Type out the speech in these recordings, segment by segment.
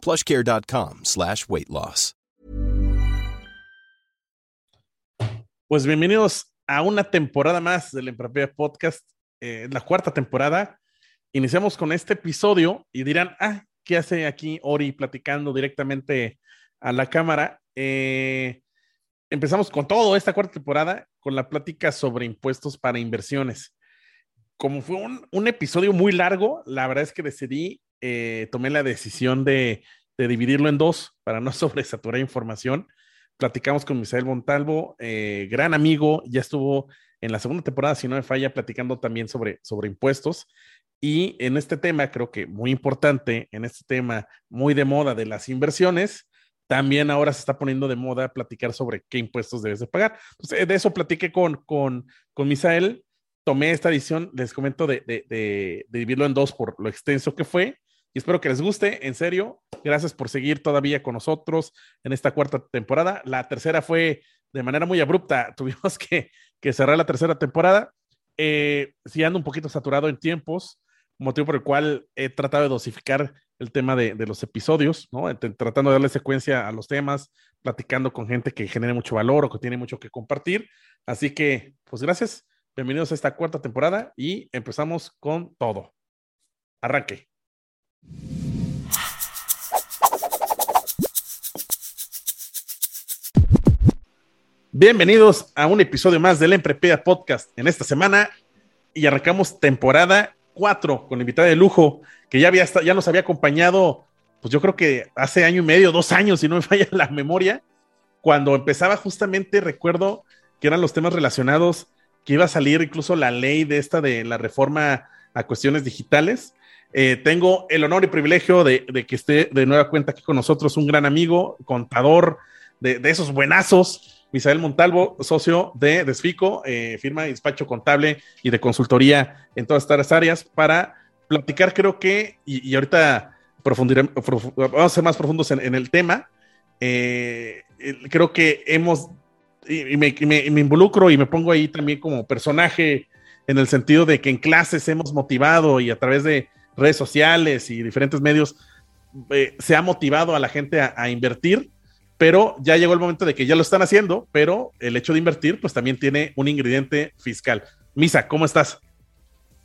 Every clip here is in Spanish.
plushcare.com slash weight loss. Pues bienvenidos a una temporada más del Emprepia Podcast, eh, la cuarta temporada. Iniciamos con este episodio y dirán, ah, ¿qué hace aquí Ori platicando directamente a la cámara? Eh, empezamos con todo esta cuarta temporada con la plática sobre impuestos para inversiones. Como fue un episodio muy largo, la verdad es que decidí, eh, tomé la decisión de, de, dividirlo en dos para no sobresaturar información. Platicamos con Misael Montalvo, eh, gran amigo, ya estuvo en la segunda temporada, si no me falla, platicando también sobre, sobre impuestos. Y en este tema, creo que muy importante, en este tema muy de moda de las inversiones, también ahora se está poniendo de moda platicar sobre qué impuestos debes de pagar. Entonces, de eso platiqué con, con, con Misael, tomé esta edición, les comento, de, de, de, de, dividirlo en dos por lo extenso que fue. Y espero que les guste, en serio. Gracias por seguir todavía con nosotros en esta cuarta temporada. La tercera fue de manera muy abrupta. Tuvimos que, que cerrar la tercera temporada. Eh, sí ando un poquito saturado en tiempos, motivo por el cual he tratado de dosificar el tema de, de los episodios, ¿no? Tratando de darle secuencia a los temas, platicando con gente que genere mucho valor o que tiene mucho que compartir. Así que, pues gracias. Bienvenidos a esta cuarta temporada y empezamos con todo. Arranque. Bienvenidos a un episodio más del Emprepeda Podcast en esta semana y arrancamos temporada 4 con invitada de lujo que ya, había, ya nos había acompañado, pues yo creo que hace año y medio, dos años, si no me falla la memoria, cuando empezaba justamente, recuerdo que eran los temas relacionados, que iba a salir incluso la ley de esta de la reforma a cuestiones digitales. Eh, tengo el honor y privilegio de, que esté de nueva cuenta aquí con nosotros un gran amigo, contador de, esos buenazos, Misael Montalvo, socio de Desfico, eh, firma de despacho contable y de consultoría en todas estas áreas, para platicar, creo que, y, ahorita vamos a ser más profundos en, el tema. Eh, creo que hemos, y, me, y, me, involucro y me pongo ahí también como personaje en el sentido de que en clases hemos motivado y a través de redes sociales y diferentes medios eh, se ha motivado a la gente a, invertir pero ya llegó el momento de que ya lo están haciendo, pero el hecho de invertir pues también tiene un ingrediente fiscal. Misa, ¿cómo estás?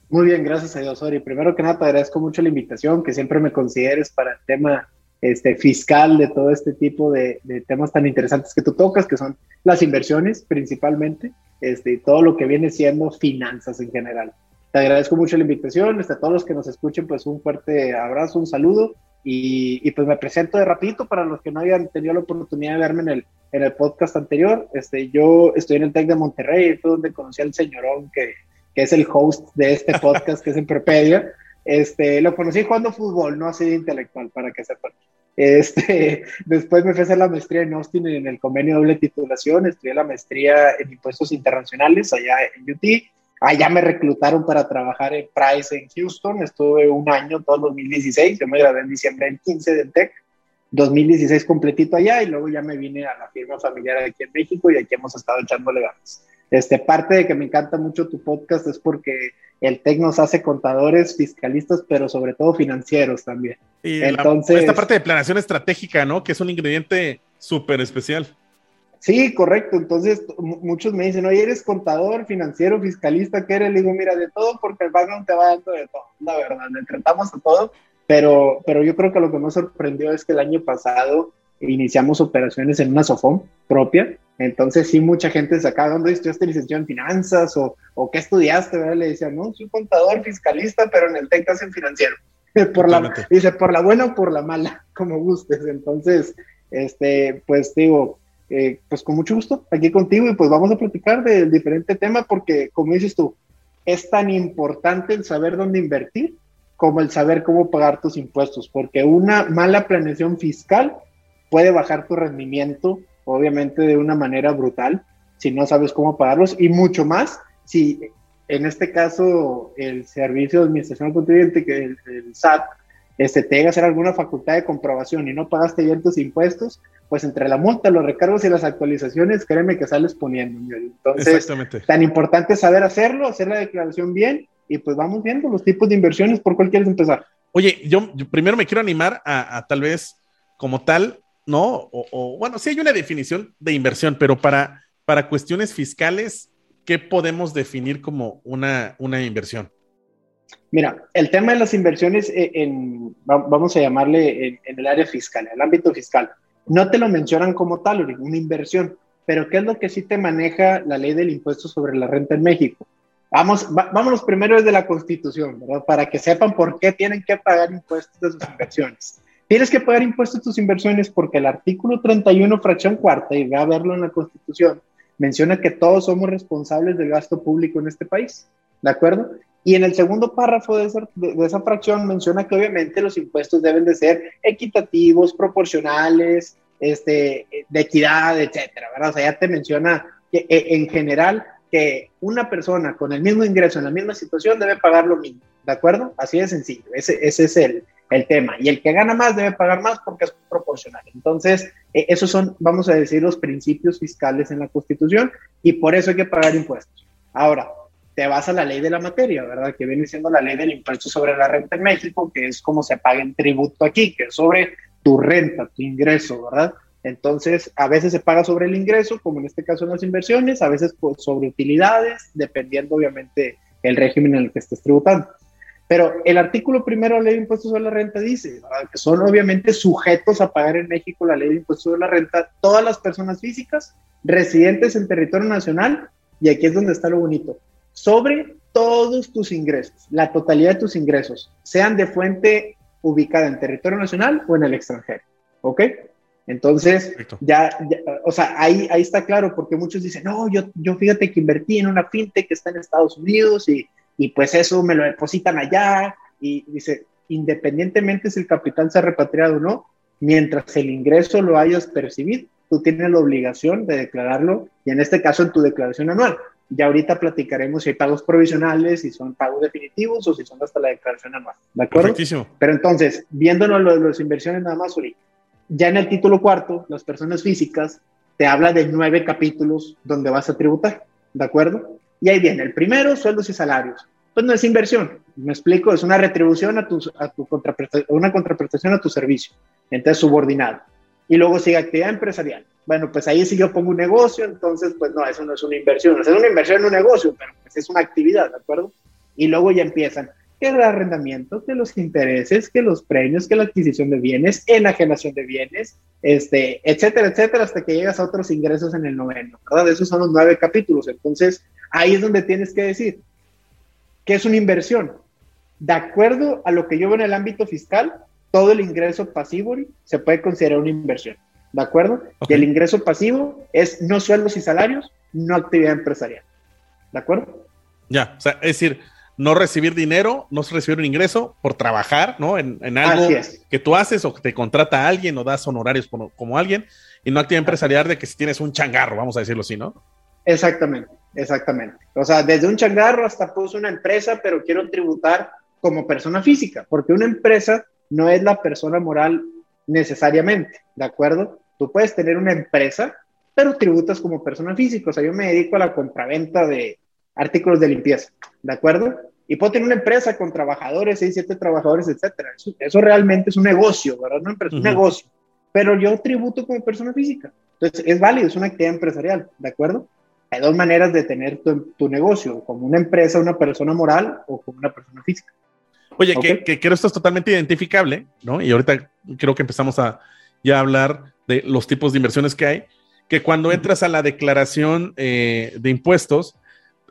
Muy bien, gracias a Dios, Ori. Primero que nada, te agradezco mucho la invitación, que siempre me consideres para el tema este, fiscal de todo este tipo de, de, temas tan interesantes que tú tocas, que son las inversiones principalmente, este, y todo lo que viene siendo finanzas en general. Te agradezco mucho la invitación, este, a todos los que nos escuchen, pues un fuerte abrazo, un saludo y, y, pues me presento de rapidito para los que no hayan tenido la oportunidad de verme en el, en el podcast anterior. Este, yo estoy en el TEC de Monterrey, fue donde conocí al señorón que, que es el host de este podcast, que es Emprepedia. Este, lo conocí jugando fútbol, no así de intelectual, para que sepan. Este, después me fui a hacer la maestría en Austin en el convenio doble titulación, estudié la maestría en impuestos internacionales allá en UT Allá me reclutaron para trabajar en Price en Houston. Estuve un año, todo el 2016. Yo me gradué en diciembre del 15 del TEC. 2016 completito allá y luego ya me vine a la firma familiar aquí en México y aquí hemos estado echándole ganas. Este, parte de que me encanta mucho tu podcast es porque el TEC nos hace contadores, fiscalistas, pero sobre todo financieros también. Y Entonces, la, esta parte de planeación estratégica, ¿no? Que es un ingrediente súper especial. Sí, correcto. Entonces, muchos me dicen, oye, eres contador, financiero, fiscalista, ¿qué eres? Le digo, mira, de todo, porque el background te va dando de todo, la verdad, le tratamos a todo, pero, pero yo creo que lo que más sorprendió es que el año pasado iniciamos operaciones en una SOFOM propia, entonces sí, mucha gente se acaba, ¿dónde estudiaste licenciado en finanzas o, o qué estudiaste? ¿verdad? Le decía, no, soy contador, fiscalista, pero en el TEC en financiero. por la, dice, por la buena o por la mala, como gustes. Entonces, este, pues digo, eh, pues con mucho gusto aquí contigo y pues vamos a platicar del diferente tema porque como dices tú, es tan importante el saber dónde invertir como el saber cómo pagar tus impuestos, porque una mala planeación fiscal puede bajar tu rendimiento, obviamente de una manera brutal, si no sabes cómo pagarlos, y mucho más si en este caso el Servicio de Administración Contribuyente, que el, el SAT, este, te llega a hacer alguna facultad de comprobación y no pagaste bien tus impuestos, pues entre la multa, los recargos y las actualizaciones, créeme que sales poniendo. Entonces, tan importante saber hacerlo, hacer la declaración bien y pues vamos viendo los tipos de inversiones, ¿por cuál quieres empezar? Oye, yo, primero me quiero animar a, tal vez como tal, ¿no? O, bueno, sí hay una definición de inversión, pero para, para cuestiones fiscales, ¿qué podemos definir como una, una inversión? Mira, el tema de las inversiones, eh, en, vamos a llamarle en, el área fiscal, en el ámbito fiscal, no te lo mencionan como tal, una inversión, pero ¿qué es lo que sí te maneja la ley del impuesto sobre la renta en México? Vamos, vámonos primero desde la Constitución, ¿verdad? Para que sepan por qué tienen que pagar impuestos de sus inversiones. Tienes que pagar impuestos de tus inversiones porque el artículo 31, fracción cuarta, y ve a verlo en la Constitución, menciona que todos somos responsables del gasto público en este país, ¿de acuerdo? Y en el segundo párrafo de esa, de esa, fracción menciona que obviamente los impuestos deben de ser equitativos, proporcionales, este, de equidad, etcétera, ¿verdad? O sea, ya te menciona que eh, en general que una persona con el mismo ingreso en la misma situación debe pagar lo mismo, ¿de acuerdo? Así de sencillo, ese, ese es el, el tema. Y el que gana más debe pagar más porque es proporcional. Entonces, eh, esos son, vamos a decir, los principios fiscales en la Constitución y por eso hay que pagar impuestos. Ahora, te vas a la ley de la materia, ¿verdad? Que viene siendo la ley del impuesto sobre la renta en México, que es como se paga en tributo aquí, que es sobre tu renta, tu ingreso, ¿verdad? Entonces, a veces se paga sobre el ingreso, como en este caso en las inversiones, a veces sobre utilidades, dependiendo obviamente el régimen en el que estés tributando. Pero el artículo primero de la ley de impuestos sobre la renta dice que son obviamente sujetos a pagar en México la ley de impuestos sobre la renta todas las personas físicas residentes en territorio nacional, y aquí es donde está lo bonito, sobre todos tus ingresos, la totalidad de tus ingresos, sean de fuente ubicada en territorio nacional o en el extranjero. ¿Ok? Entonces, ya, o sea, ahí, ahí está claro, porque muchos dicen, no, yo, yo fíjate que invertí en una fintech que está en Estados Unidos y, y pues eso me lo depositan allá. Y dice, independientemente si el capital se ha repatriado o no, mientras el ingreso lo hayas percibido, tú tienes la obligación de declararlo, y en este caso en tu declaración anual. Ya ahorita platicaremos si hay pagos provisionales, si son pagos definitivos o si son hasta la declaración anual. ¿De acuerdo? Pero entonces, viéndonos lo de las inversiones nada más, Uri, ya en el título cuarto, las personas físicas, te habla de nueve capítulos donde vas a tributar. ¿De acuerdo? Y ahí viene el primero, sueldos y salarios. Pues no es inversión, me explico, es una retribución a tu, a tu contraprestación, una contraprestación a tu servicio, entonces subordinado. Y luego sigue actividad empresarial bueno, pues ahí si yo pongo un negocio, entonces pues no, eso no es una inversión, es una inversión en un negocio, pero pues es una actividad, ¿de acuerdo? Y luego ya empiezan que el arrendamiento, que los intereses, que los premios, que la adquisición de bienes, enajenación de bienes, este, etcétera, etcétera, hasta que llegas a otros ingresos en el noveno, ¿verdad? Esos son los nueve capítulos. Entonces, ahí es donde tienes que decir, ¿qué es una inversión? De acuerdo a lo que yo veo en el ámbito fiscal, todo el ingreso pasivo se puede considerar una inversión. ¿De acuerdo? Y el ingreso pasivo es no sueldos y salarios, no actividad empresarial, ¿de acuerdo? Ya, o sea, es decir, no recibir dinero, no recibir un ingreso por trabajar, ¿no? En, algo que tú haces o que te contrata a alguien o das honorarios como, alguien, y no actividad empresarial de que si tienes un changarro, vamos a decirlo así, ¿no? Exactamente, exactamente. O sea, desde un changarro hasta pues una empresa, pero quiero tributar como persona física, porque una empresa no es la persona moral necesariamente, ¿de acuerdo? Tú puedes tener una empresa, pero tributas como persona física. O sea, yo me dedico a la compraventa de artículos de limpieza, ¿de acuerdo? Y puedo tener una empresa con trabajadores, seis, siete trabajadores, etcétera. Eso, realmente es un negocio, ¿verdad? No empresa, un negocio. Pero yo tributo como persona física. Entonces, es válido, es una actividad empresarial, ¿de acuerdo? Hay dos maneras de tener tu, tu negocio, como una empresa, una persona moral o como una persona física. Oye, que, que, creo esto es totalmente identificable, ¿no? Y ahorita creo que empezamos a ya hablar de los tipos de inversiones que hay, que cuando entras a la declaración eh, de impuestos,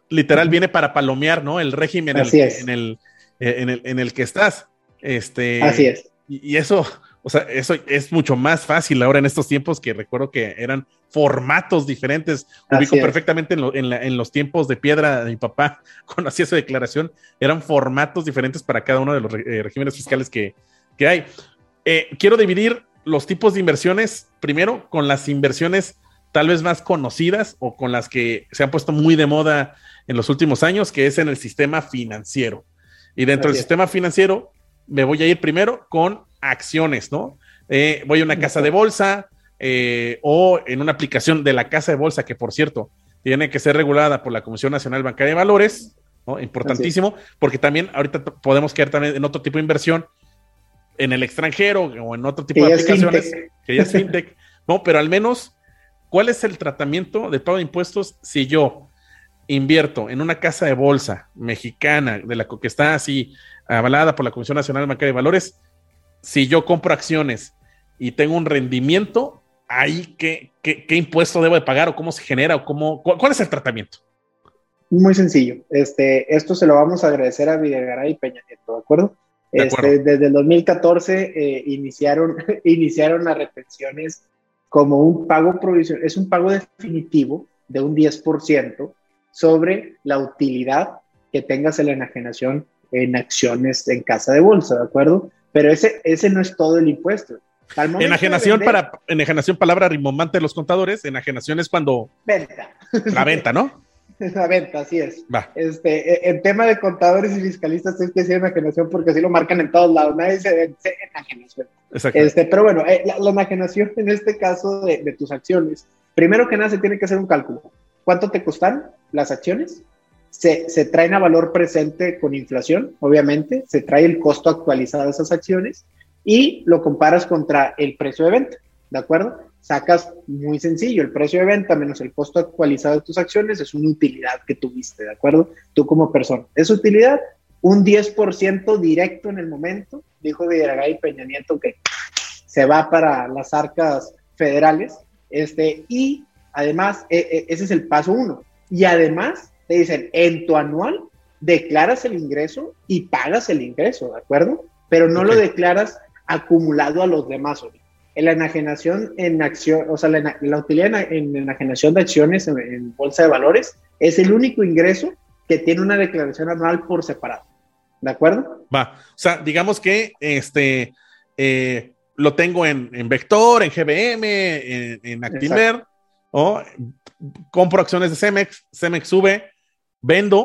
literal viene para palomear, ¿no? El régimen en el, eh, en, el, en, el, que estás. Este, Así es. Y, eso, o sea, eso es mucho más fácil ahora en estos tiempos que recuerdo que eran formatos diferentes. Ubico perfectamente en, en, los tiempos de piedra de mi papá, cuando hacía esa declaración, eran formatos diferentes para cada uno de los eh, regímenes fiscales que, que hay. quiero dividir los tipos de inversiones, primero con las inversiones tal vez más conocidas o con las que se han puesto muy de moda en los últimos años, que es en el sistema financiero. Y dentro del sistema financiero me voy a ir primero con acciones, ¿no? Eh, voy a una casa de bolsa eh, o en una aplicación de la casa de bolsa, que por cierto, tiene que ser regulada por la Comisión Nacional Bancaria de Valores, ¿no? Importantísimo, porque también ahorita podemos quedar también en otro tipo de inversión en el extranjero o en otro tipo de aplicaciones, que ya es fintech, no, pero al menos, ¿cuál es el tratamiento de pago de impuestos si yo invierto en una casa de bolsa mexicana, de la que está así avalada por la Comisión Nacional Bancaria de Valores, si yo compro acciones y tengo un rendimiento, ahí qué, qué, impuesto debo de pagar o cómo se genera o cómo, cuál, es el tratamiento? Muy sencillo. Este, esto se lo vamos a agradecer a Videgaray y Peña Nieto, ¿de acuerdo? Este, desde el 2014 eh, iniciaron, iniciaron las retenciones como un pago provisional, es un pago definitivo de un 10% sobre la utilidad que tengas en la enajenación en acciones en casa de bolsa, ¿de acuerdo? Pero ese, ese no es todo el impuesto. Enajenación para enajenación palabra rimbombante de los contadores, enajenación es cuando venta. La venta, ¿no? La venta, así es. Este, en tema de contadores y fiscalistas es que decir enajenación porque así lo marcan en todos lados. Nadie se dice enajenación. Este, pero bueno, eh, la, enajenación en este caso de, de, tus acciones, primero que nada se tiene que hacer un cálculo. ¿Cuánto te costan las acciones? Se, se traen a valor presente con inflación, obviamente, se trae el costo actualizado de esas acciones y lo comparas contra el precio de venta, ¿de acuerdo? Sacas muy sencillo, el precio de venta menos el costo actualizado de tus acciones es una utilidad que tuviste, ¿de acuerdo? Tú como persona. Esa utilidad, un 10% directo en el momento, dijo Villaragay Peña Nieto que se va para las arcas federales, este, y además, e, e, ese es el paso uno. Y además, te dicen, en tu anual declaras el ingreso y pagas el ingreso, ¿de acuerdo? Pero no lo declaras acumulado a los demás. La enajenación en acción, o sea, la, utilidad en, enajenación de acciones en, bolsa de valores es el único ingreso que tiene una declaración anual por separado. ¿De acuerdo? Va. O sea, digamos que este eh, lo tengo en, Vector, en GBM, en, Actimer, o compro acciones de Cemex, Cemex sube, vendo.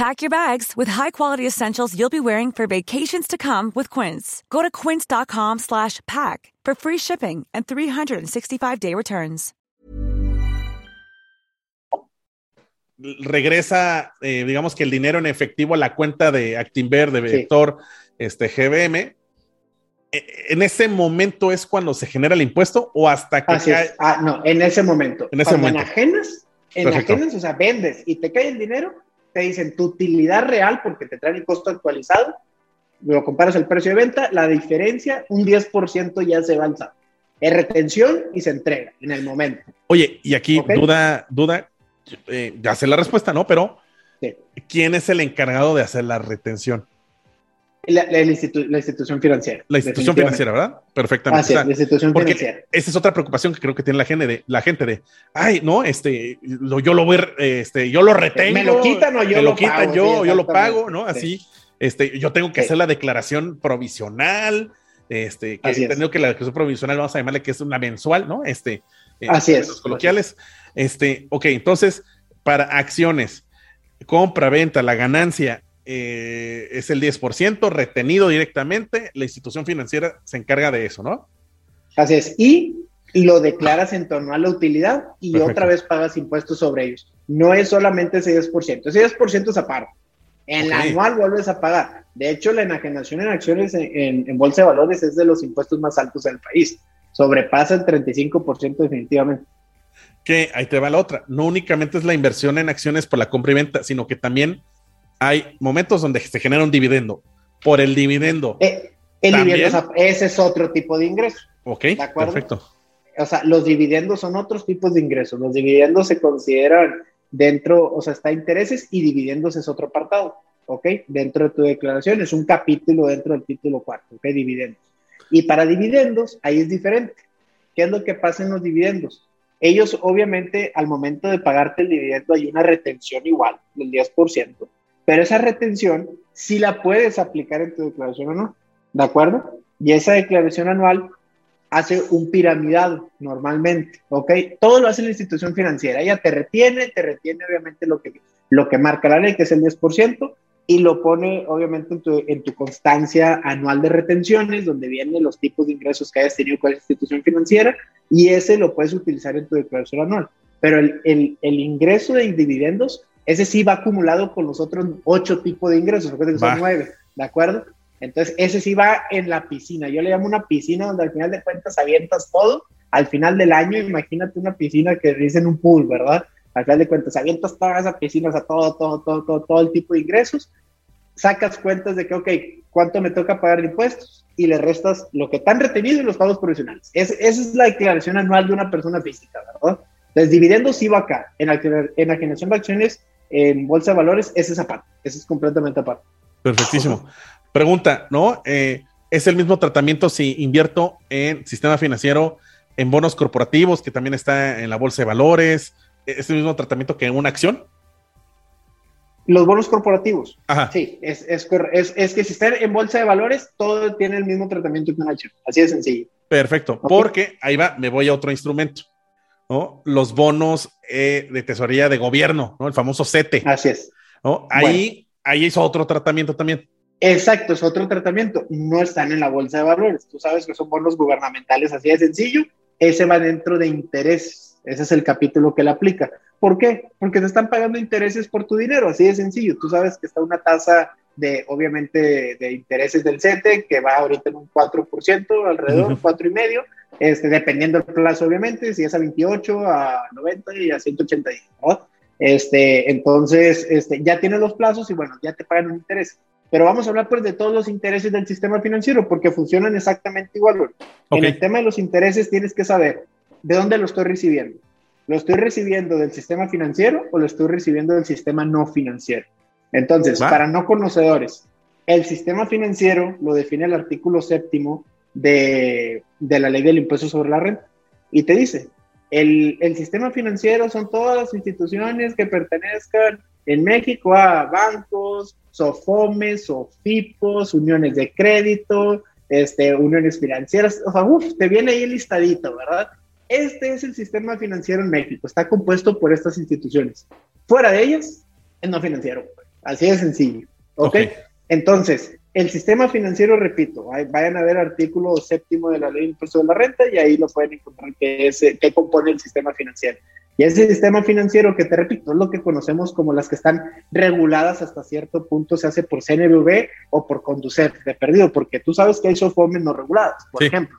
Pack your bags with high-quality essentials you'll be wearing for vacations to come with Quince. Go to quince.com/pack for free shipping and 365-day returns. Regresa, eh, digamos que el dinero en efectivo a la cuenta de Actinver, de Vector, sí. este GBM, E, en ese momento es cuando se genera el impuesto o hasta que cae... Ah, no, en ese momento. En ese momento. enajenas, enajenas, o sea, vendes y te cae el dinero, te dicen tu utilidad real porque te traen el costo actualizado, lo comparas el precio de venta, la diferencia, un 10% ya se avanza. Es retención y se entrega en el momento. Oye, y aquí duda, duda, eh, ya sé la respuesta, ¿no? Pero, ¿quién es el encargado de hacer la retención? La, institución financiera. La institución financiera, ¿verdad? Perfectamente. la institución financiera. Esa es otra preocupación que creo que tiene la gente de, la gente de, ay, no, este, yo lo voy, este, yo lo retengo. Me lo quitan o yo me lo, quitan yo, yo lo pago, ¿no? Así, este, yo tengo que hacer la declaración provisional, este, que he que la declaración provisional vamos a llamarle que es una mensual, ¿no? Este, Así es. Los coloquiales. Este, ok, entonces, para acciones, compra, venta, la ganancia eh, es el 10% retenido directamente, la institución financiera se encarga de eso, ¿no? Así es, y lo declaras en torno a la utilidad y otra vez pagas impuestos sobre ellos. no es solamente ese 10%, ese 10% es aparte. En la anual vuelves a pagar. De hecho, la enajenación en acciones en, bolsa de valores es de los impuestos más altos del país. Sobrepasa el 35% definitivamente. Que ahí te va la otra. No únicamente es la inversión en acciones por la compra y venta, sino que también hay momentos donde se genera un dividendo. Por el dividendo. Eh, el dividendo, ese es otro tipo de ingreso. Ok, ¿de acuerdo? perfecto. O sea, los dividendos son otros tipos de ingresos. Los dividendos se consideran dentro, o sea, está intereses y dividendos es otro apartado, ¿ok? Dentro de tu declaración es un capítulo dentro del título cuarto, ¿ok? Dividendos. Y para dividendos, ahí es diferente. ¿Qué es lo que pasa en los dividendos? Ellos, obviamente, al momento de pagarte el dividendo hay una retención igual, del 10%, pero esa retención sí la puedes aplicar en tu declaración no, ¿de acuerdo? Y esa declaración anual hace un piramidado normalmente, ¿ok? Todo lo hace la institución financiera, ella te retiene, te retiene obviamente lo que, lo que marca la ley, que es el 10%, y lo pone obviamente en tu, en tu constancia anual de retenciones, donde vienen los tipos de ingresos que hayas tenido con la institución financiera, y ese lo puedes utilizar en tu declaración anual. Pero el, el ingreso de dividendos, ese sí va acumulado con los otros ocho tipos de ingresos, que son nueve, ¿de acuerdo? Entonces, ese sí va en la piscina. Yo le llamo una piscina donde al final de cuentas avientas todo. Al final del año, imagínate una piscina que en un pool, ¿verdad? Al final de cuentas, avientas toda esa piscina, o sea, todo, todo, todo, todo, todo el tipo de ingresos. Sacas cuentas de que, ok, ¿cuánto me toca pagar de impuestos? Y le restas lo que están retenido y los pagos provisionales. esa es la declaración anual de una persona física, ¿verdad? Entonces, dividendos sí va acá. En la, en la generación de acciones, en bolsa de valores, esa es aparte. Esa es completamente aparte. Perfectísimo. Pregunta, ¿no? Eh, ¿Es el mismo tratamiento si invierto en sistema financiero, en bonos corporativos, que también está en la bolsa de valores? ¿Es el mismo tratamiento que en una acción? Los bonos corporativos. Ajá. Sí, es, es, es, que si está en bolsa de valores, todo tiene el mismo tratamiento que una acción. Así de sencillo. Perfecto, porque ahí va, me voy a otro instrumento. ¿No? Los bonos eh, de tesorería de gobierno, ¿no? El famoso CETE. Así es. ¿no? Ahí, ahí hizo otro tratamiento también. Exacto, es otro tratamiento. No están en la bolsa de valores. Tú sabes que son bonos gubernamentales así de sencillo. Ese va dentro de intereses. Ese es el capítulo que le aplica. ¿Por qué? Porque te están pagando intereses por tu dinero, así de sencillo. Tú sabes que está una tasa de, obviamente, de intereses del CETE que va ahorita en un 4%, alrededor, cuatro y medio, este, dependiendo del plazo, obviamente, si es a 28, a 90 y a 180 días, Este, entonces, este, ya tienes los plazos y bueno, ya te pagan un interés. Pero vamos a hablar pues de todos los intereses del sistema financiero porque funcionan exactamente igual. En el tema de los intereses tienes que saber de dónde lo estoy recibiendo. ¿Lo estoy recibiendo del sistema financiero o lo estoy recibiendo del sistema no financiero? Entonces, para no conocedores, el sistema financiero lo define el artículo séptimo de, de, la ley del impuesto sobre la renta y te dice, el, el sistema financiero son todas las instituciones que pertenezcan en México a bancos, SOFOMES, SOFIPOS, uniones de crédito, este, uniones financieras, o sea, uf, te viene ahí listadito, ¿verdad? Este es el sistema financiero en México, está compuesto por estas instituciones. Fuera de ellas, es no financiero, así de sencillo, ¿ok? Entonces, el sistema financiero, repito, vayan a ver artículo séptimo de la ley de impuesto de la renta y ahí lo pueden encontrar que es, qué compone el sistema financiero. Y ese sistema financiero que te repito, es lo que conocemos como las que están reguladas hasta cierto punto, se hace por CNBV o por conducir de perdido, porque tú sabes que hay SOFOMES no reguladas, por ejemplo.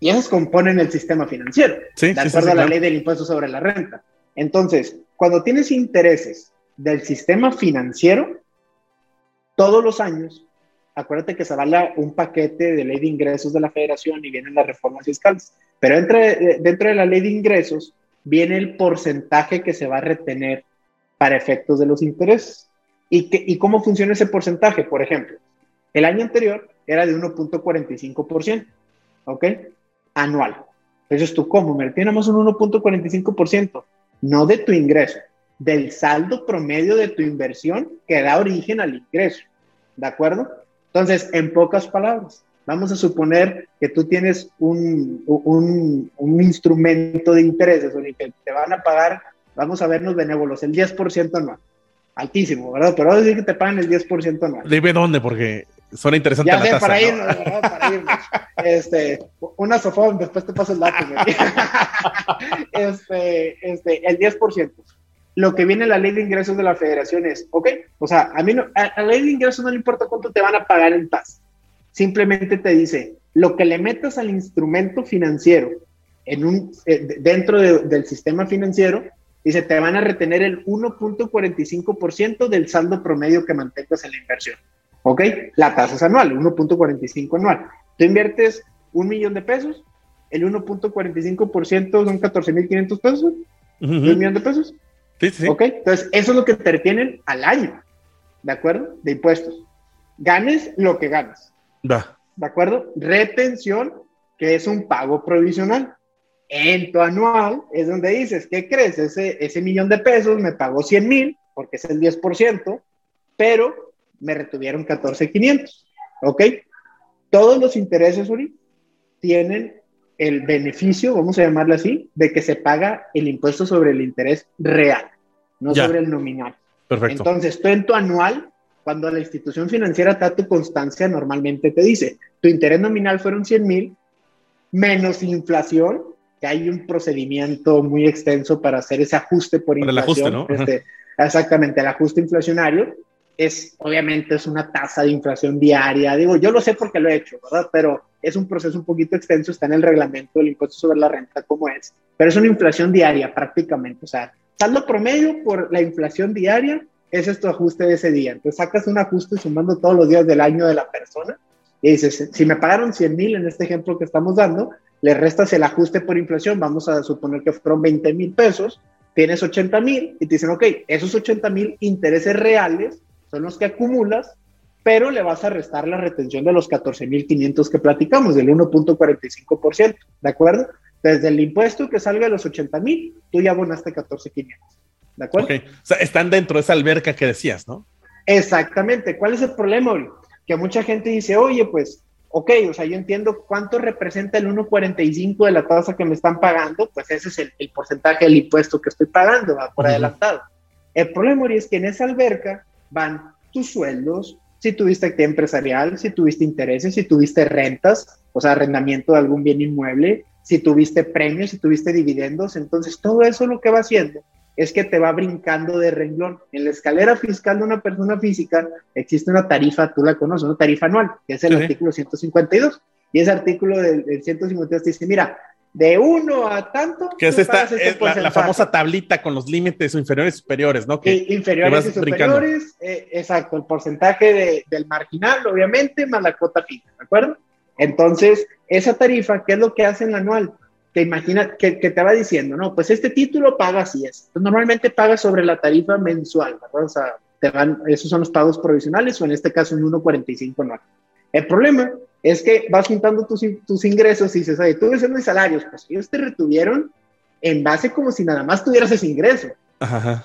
Y esas componen el sistema financiero, de acuerdo a la ley del impuesto sobre la renta. Entonces, cuando tienes intereses del sistema financiero, todos los años, acuérdate que se avala un paquete de ley de ingresos de la federación y vienen las reformas fiscales. Pero entre, dentro de la ley de ingresos viene el porcentaje que se va a retener para efectos de los intereses. ¿Y, que, y cómo funciona ese porcentaje? Por ejemplo, el año anterior era de 1.45%, ¿ok? Anual. Entonces tú, ¿cómo? Me tenemos un 1.45%, no de tu ingreso, del saldo promedio de tu inversión que da origen al ingreso, ¿de acuerdo? Entonces, en pocas palabras, Vamos a suponer que tú tienes un, un, instrumento de intereses o que te van a pagar, vamos a vernos benévolos, el 10% anual. Altísimo, ¿verdad? Pero vamos a decir que te pagan el 10% anual. Dime dónde, porque suena interesante. Ya sé, para irnos, ¿verdad? Para irnos. Este, una sofón, después te paso el dato. este, este, el 10%. Lo que viene en la ley de ingresos de la federación es, ok, o sea, a mí no, a, la ley de ingresos no le importa cuánto te van a pagar en tasa. Simplemente te dice, lo que le metas al instrumento financiero en un, eh, dentro del sistema financiero, dice, te van a retener el 1.45% del saldo promedio que mantengas en la inversión. ¿Ok? La tasa es anual, 1.45 anual. Tú inviertes un millón de pesos, el 1.45% son 14.500 pesos, un millón de pesos. Sí, sí. ¿Ok? Entonces, eso es lo que te retienen al año, ¿de acuerdo? De impuestos. Ganes lo que ganas. ¿De acuerdo? Retención, que es un pago provisional. En tu anual es donde dices, ¿qué crees? Ese, ese millón de pesos me pagó 100 mil, porque es el 10%, pero me retuvieron 14,500. ¿Ok? Todos los intereses, Uri, tienen el beneficio, vamos a llamarlo así, de que se paga el impuesto sobre el interés real, no sobre el nominal. Perfecto. Entonces, tú en tu anual, cuando la institución financiera te da tu constancia, normalmente te dice, tu interés nominal fueron 100 mil, menos inflación, que hay un procedimiento muy extenso para hacer ese ajuste por inflación. El ajuste, ¿no? Este, exactamente, el ajuste inflacionario es, obviamente, es una tasa de inflación diaria. Digo, yo lo sé porque lo he hecho, ¿verdad? Pero es un proceso un poquito extenso, está en el reglamento del impuesto sobre la renta, como es. Pero es una inflación diaria prácticamente. O sea, saldo promedio por la inflación diaria, es tu ajuste de ese día. Entonces sacas un ajuste sumando todos los días del año de la persona y dices, si me pagaron 100 mil en este ejemplo que estamos dando, le restas el ajuste por inflación, vamos a suponer que fueron 20 mil pesos, tienes 80 mil y te dicen, ok, esos 80 mil intereses reales son los que acumulas, pero le vas a restar la retención de los 14 mil 500 que platicamos, del 1.45%, ¿de acuerdo? Desde el impuesto que salga de los 80 mil, tú ya abonaste 14 500, ¿de acuerdo? Okay. O sea, están dentro de esa alberca que decías, ¿no? Exactamente. ¿Cuál es el problema, Que mucha gente dice, oye, pues ok, o sea, yo entiendo cuánto representa el 1.45 de la tasa que me están pagando, pues ese es el, porcentaje del impuesto que estoy pagando por adelantado. El problema es que en esa alberca van tus sueldos, si tuviste actividad empresarial, si tuviste intereses, si tuviste rentas, o sea, arrendamiento de algún bien inmueble, si tuviste premios, si tuviste dividendos, entonces todo eso lo que va haciendo es que te va brincando de renglón. En la escalera fiscal de una persona física existe una tarifa, tú la conoces, una tarifa anual, que es el artículo 152. Y ese artículo del, 152 te dice, mira, de uno a tanto. Que es esta, este la, famosa tablita con los límites inferiores y superiores, ¿no? Que, inferiores y superiores, eh, exacto, el porcentaje del marginal, obviamente, más la cuota fija, ¿de acuerdo? Entonces, esa tarifa, ¿qué es lo que hace en la anual? te imagina que, te va diciendo, no, pues este título paga así es. normalmente paga sobre la tarifa mensual, ¿verdad? O sea, te van, esos son los pagos provisionales o en este caso un 1.45 anual. El problema es que vas juntando tus, tus ingresos y dices, oye, tú ves mis salarios, pues ellos te retuvieron en base como si nada más tuvieras ese ingreso.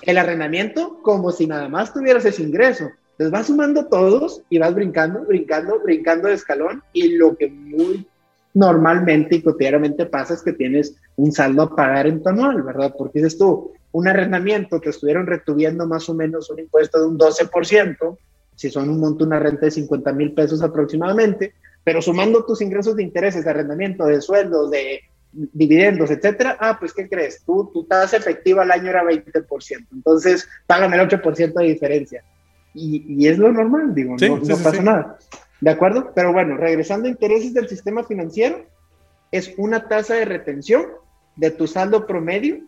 El arrendamiento como si nada más tuvieras ese ingreso. Entonces vas sumando todos y vas brincando, brincando, brincando de escalón y lo que muy normalmente y cotidianamente pasa es que tienes un saldo a pagar en tu anual, ¿verdad? Porque dices tú, un arrendamiento te estuvieron retuviendo más o menos un impuesto de un 12%, si son un monto, una renta de 50 mil pesos aproximadamente, pero sumando tus ingresos de intereses, de arrendamiento, de sueldos, de dividendos, etcétera, ah, pues, ¿qué crees? Tú, tu tasa efectiva al año era 20%, entonces págame el 8% de diferencia. Y, y, es lo normal, digo, no, no pasa nada. ¿De acuerdo? Pero bueno, regresando a intereses del sistema financiero, es una tasa de retención de tu saldo promedio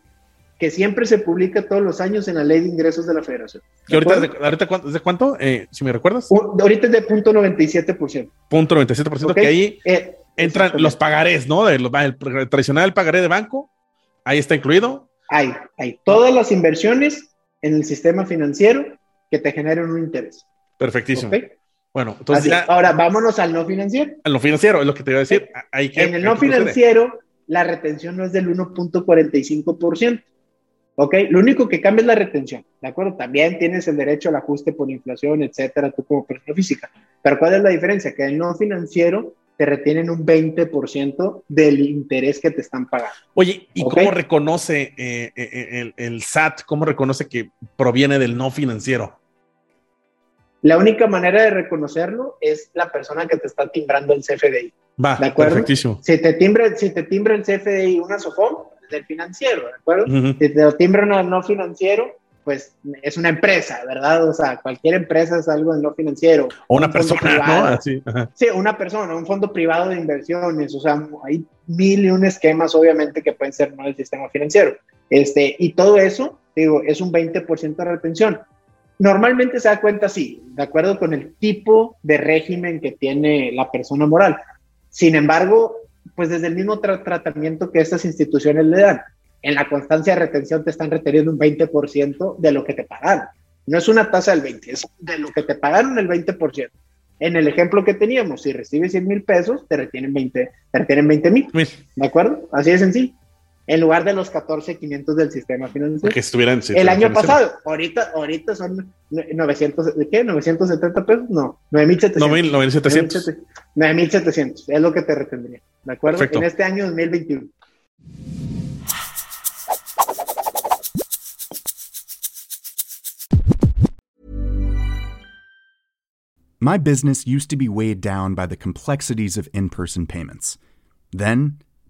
que siempre se publica todos los años en la ley de ingresos de la federación. ¿Y ahorita, de, ahorita cuánto, ¿de cuánto? Eh, si me recuerdas. ahorita es de punto 97%. Punto 97%, que ahí eh, entran los pagarés, ¿no? el, tradicional pagaré de banco, ahí está incluido. Hay, hay todas las inversiones en el sistema financiero que te generan un interés. Perfectísimo. Bueno, entonces Ahora, vámonos al no financiero. Al no financiero, es lo que te iba a decir. en el no financiero, la retención no es del 1.45%. ¿Ok? Lo único que cambia es la retención, ¿de acuerdo? También tienes el derecho al ajuste por inflación, etcétera, tú como persona física. Pero ¿cuál es la diferencia? Que el no financiero te retienen un 20% del interés que te están pagando. Oye, ¿y cómo reconoce eh, eh, el, el SAT, cómo reconoce que proviene del no financiero? La única manera de reconocerlo es la persona que te está timbrando el CFDI. Va, ¿de acuerdo? Perfectísimo. Si te timbra, si te timbra el CFDI una SOFOM, es del financiero, ¿de acuerdo? Si te lo timbra un no financiero, pues es una empresa, ¿verdad? O sea, cualquier empresa es algo en lo financiero. O una persona, ¿no? Así, sí, una persona, un fondo privado de inversiones, o sea, hay mil y un esquemas, obviamente, que pueden ser no el sistema financiero. Este, y todo eso, digo, es un 20% de retención. Normalmente se da cuenta, sí, de acuerdo con el tipo de régimen que tiene la persona moral. Sin embargo, pues desde el mismo tratamiento que estas instituciones le dan, en la constancia de retención te están reteniendo un 20% de lo que te pagaron. No es una tasa del 20, es de lo que te pagaron el 20%. En el ejemplo que teníamos, si recibes 100 mil pesos, te retienen 20 te retienen 20 mil. ¿De acuerdo? Así de sencillo en lugar de los 14,500 del sistema financiero. Que estuvieran El año pasado, ahorita, ahorita son 900, ¿de qué? 970 pesos, no, 9700. 9700. 9700, es lo que te retendría, ¿de acuerdo? En este año 2021. My business used to be weighed down by the complexities of in-person payments. Then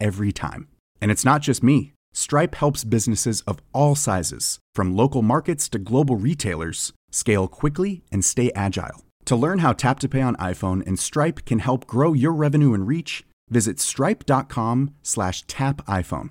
every time. And it's not just me. Stripe helps businesses of all sizes, from local markets to global retailers, scale quickly and stay agile. To learn how Tap to Pay on iPhone and Stripe can help grow your revenue and reach, visit stripe.com/tapiphone.